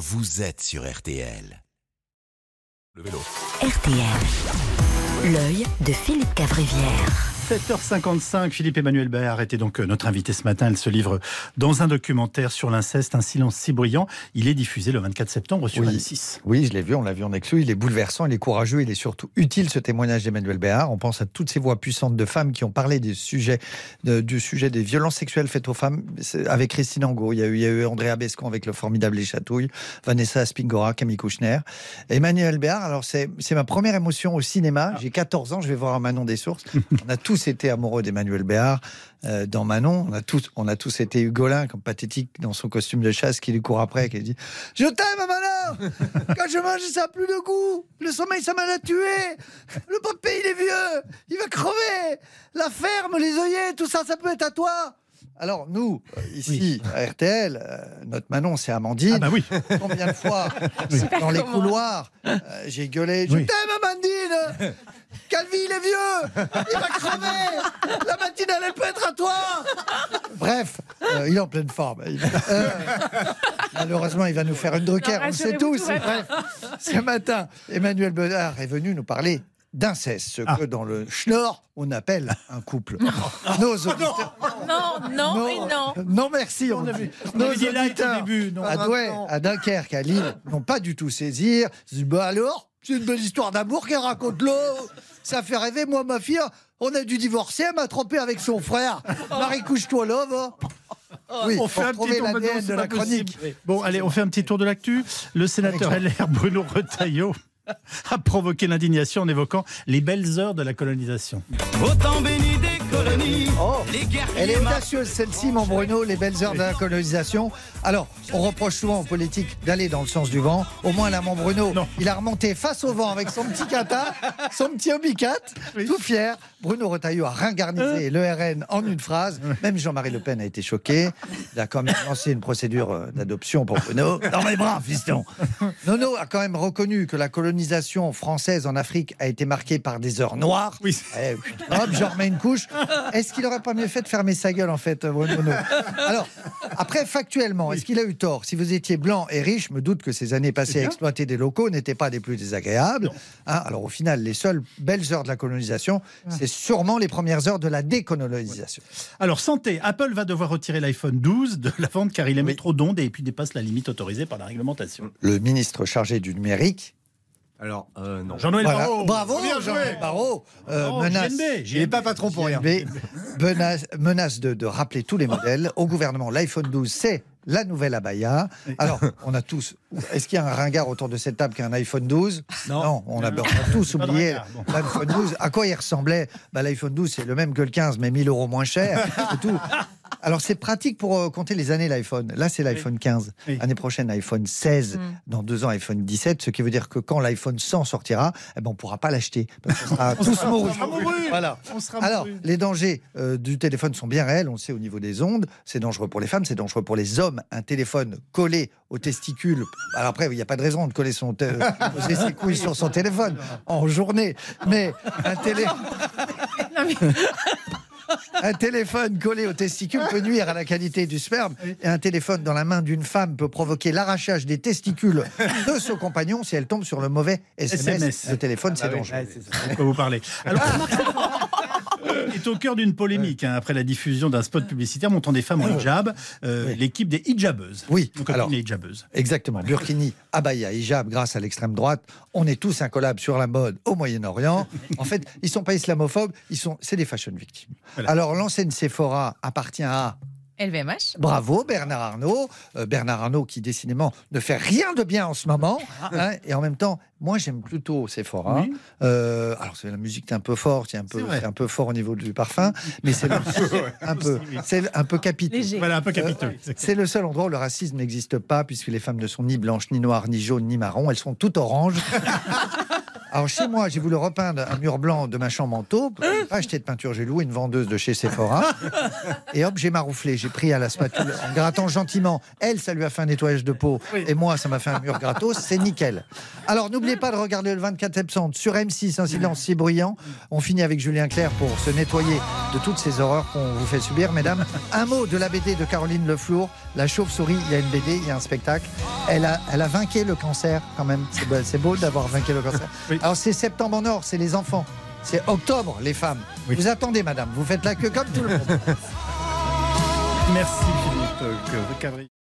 vous êtes sur RTL. Le vélo. RTL. L'œil de Philippe Cavrivière. 7h55, Philippe Emmanuel Béard était donc euh, notre invité ce matin. Elle se livre dans un documentaire sur l'inceste, Un silence si bruyant. Il est diffusé le 24 septembre sur Oui. M6. Oui, je l'ai vu, on l'a vu en exclu. Il est bouleversant, il est courageux, il est surtout utile ce témoignage d'Emmanuel Béard. On pense à toutes ces voix puissantes de femmes qui ont parlé des sujets, de- du sujet des violences sexuelles faites aux femmes avec Christine Angot. Il y a eu, il y a eu Andrea Bescon avec le formidable Les Chatouilles, Vanessa Spingora, Camille Kouchner. Emmanuel Béard, alors c'est c'est ma première émotion au cinéma. J'ai 14 ans, je vais voir un Manon des Sources. on a tous été amoureux d'Emmanuel Béard. euh, dans Manon, on a tous, on a tous été Hugolin, comme pathétique dans son costume de chasse qui lui court après, qui dit Je t'aime, Manon Quand je mange, ça n'a plus de goût. Le sommeil, ça m'a la tué. Le papé, il est vieux. Il va crever. La ferme, les œillets, tout ça, ça peut être à toi. Alors, nous, euh, ici, à RTL, euh, notre Manon, c'est Amandine. Ah bah oui. Combien de fois, dans les couloirs, euh, j'ai gueulé Je Oui. t'aime, Amandine Calvi, il est vieux Il va crever La matinale, elle peut être à toi Bref, euh, il est en pleine forme. Euh, malheureusement, il va nous faire une Drucker, Non, on le sait tous. Bref, ce matin, Emmanuel Bedard est venu nous parler d'inceste, ce Ah. que dans le schnorr, on appelle un couple. Nos auditeurs... Non, non, mais non. Non, merci. On, on avait dit light au début, non. à Douai, à Dunkerque, à Lille, n'ont pas du tout disent, bah alors, c'est une belle histoire d'amour qu'elle raconte là. Ça fait rêver, moi, ma fille. On a dû divorcer, elle m'a trompé avec son frère. Marie, couche-toi là, va. Oui, on fait un petit tour de la chronique. Bon, allez, on fait un petit tour de l'actu. Le sénateur LR Bruno Retailleau a provoqué l'indignation en évoquant les belles heures de la colonisation. Autant béni des Oh, les Elle est audacieuse, celle-ci, mon Bruno, les belles heures de la colonisation. Alors, on reproche souvent aux politiques d'aller dans le sens du vent. Au moins, là, mon Bruno, Non. il a remonté face au vent avec son petit kata, son petit obicat, Oui. tout fier. Bruno Retailleau a ringarnisé le RN en une phrase. Même Jean-Marie Le Pen a été choqué. Il a quand même lancé une procédure euh, d'adoption pour Bruno. Dans mes bras, fiston Nono a quand même reconnu que la colonisation française en Afrique a été marquée par des heures noires. Oui. Eh, hop, je remets une couche. Est-ce qu'il aurait pas mieux fait de fermer sa gueule, en fait, euh, Bruno Alors, après, factuellement, est-ce qu'il a eu tort? Si vous étiez blanc et riche, je me doute que ces années passées à exploiter des locaux n'étaient pas des plus désagréables. Hein, alors, au final, les seules belles heures de la colonisation, c'est sûrement les premières heures de la décolonisation. Alors, santé, Apple va devoir retirer l'iPhone 12 de la vente car il émet Oui. trop d'ondes et puis dépasse la limite autorisée par la réglementation. Le ministre chargé du numérique. Alors, euh, non. Jean-Noël Voilà. Bravo. Jean-Noël Barrot. euh, menace, JNB, Il n'est pas patron pour rien. Menace, menace de, de rappeler tous les modèles. Au gouvernement, l'iPhone 12, c'est la nouvelle abaya. Alors, on a tous. Est-ce qu'il y a un ringard autour de cette table qui a un iPhone 12 Non. on, a, on a tous oublié l'iPhone 12. À quoi il ressemblait? Bah, L'iPhone 12, c'est le même que le 15, mais 1000 euros moins cher. C'est tout. Alors, c'est pratique pour euh, compter les années, l'iPhone. Là, c'est l'iPhone 15. Oui. L'année prochaine, iPhone 16. Dans deux ans, iPhone 17. Ce qui veut dire que quand l'iPhone 100 sortira, eh ben, on ne pourra pas l'acheter. Parce qu'on sera tous sera mourus. Voilà. On sera Alors, les dangers euh, du téléphone sont bien réels, on le sait au niveau des ondes. C'est dangereux pour les femmes, c'est dangereux pour les hommes. Un téléphone collé au testicule. Alors après, il n'y a pas de raison de coller son ses couilles sur son téléphone en journée. Mais un, télé... un téléphone collé au testicule peut nuire à la qualité du sperme. Et un téléphone dans la main d'une femme peut provoquer l'arrachage des testicules de son compagnon si elle tombe sur le mauvais SMS. SMS. Le téléphone, c'est dangereux. Ouais, c'est ça, de quoi vous parlez. Alors, est au cœur d'une polémique hein, après la diffusion d'un spot publicitaire montrant des femmes en hijab, euh, Oui. l'équipe des hijabeuses. Oui, alors- les hijabeuses. Exactement. Burkini, abaya, hijab, grâce à l'extrême droite. On est tous incollables sur la mode au Moyen-Orient. En fait, ils sont pas islamophobes, ils sont, c'est des fashion victimes. Voilà. Alors, l'enseigne Sephora appartient à, LVMH. bravo, Bernard Arnault. Euh, Bernard Arnault qui, décidément, ne fait rien de bien en ce moment. hein, et en même temps, moi, j'aime plutôt Sephora. Oui. Euh, alors, c'est la musique est un peu forte, c'est un peu, un peu fort au niveau du parfum, mais c'est le- un peu, c'est un peu capiteux. Voilà, un peu capiteux. C'est le seul endroit où le racisme n'existe pas, puisque les femmes ne sont ni blanches, ni noires, ni jaunes, ni marron. Elles sont toutes oranges. Alors chez moi, j'ai voulu repeindre un mur blanc de ma chambre en taupe. J'ai pas acheté de peinture, j'ai loué une vendeuse de chez Sephora. Et hop, j'ai marouflé. J'ai pris à la spatule en grattant gentiment. Elle, ça lui a fait un nettoyage de peau. Et moi, ça m'a fait un mur gratos. C'est nickel. Alors n'oubliez pas de regarder le 24 septembre sur M6, un silence si bruyant. On finit avec Julien Clerc pour se nettoyer de toutes ces horreurs qu'on vous fait subir, mesdames. Un mot de la BD de Caroline Leflour, La chauve-souris. Il y a une BD, il y a un spectacle. Elle a, elle a vainqué le cancer quand même. C'est beau, c'est beau d'avoir vainqué le cancer. Oui. Alors c'est septembre en or, c'est les enfants. C'est octobre, les femmes. Oui. Vous attendez, madame. Vous faites la queue comme tout le monde. Merci Philippe Cavrivière.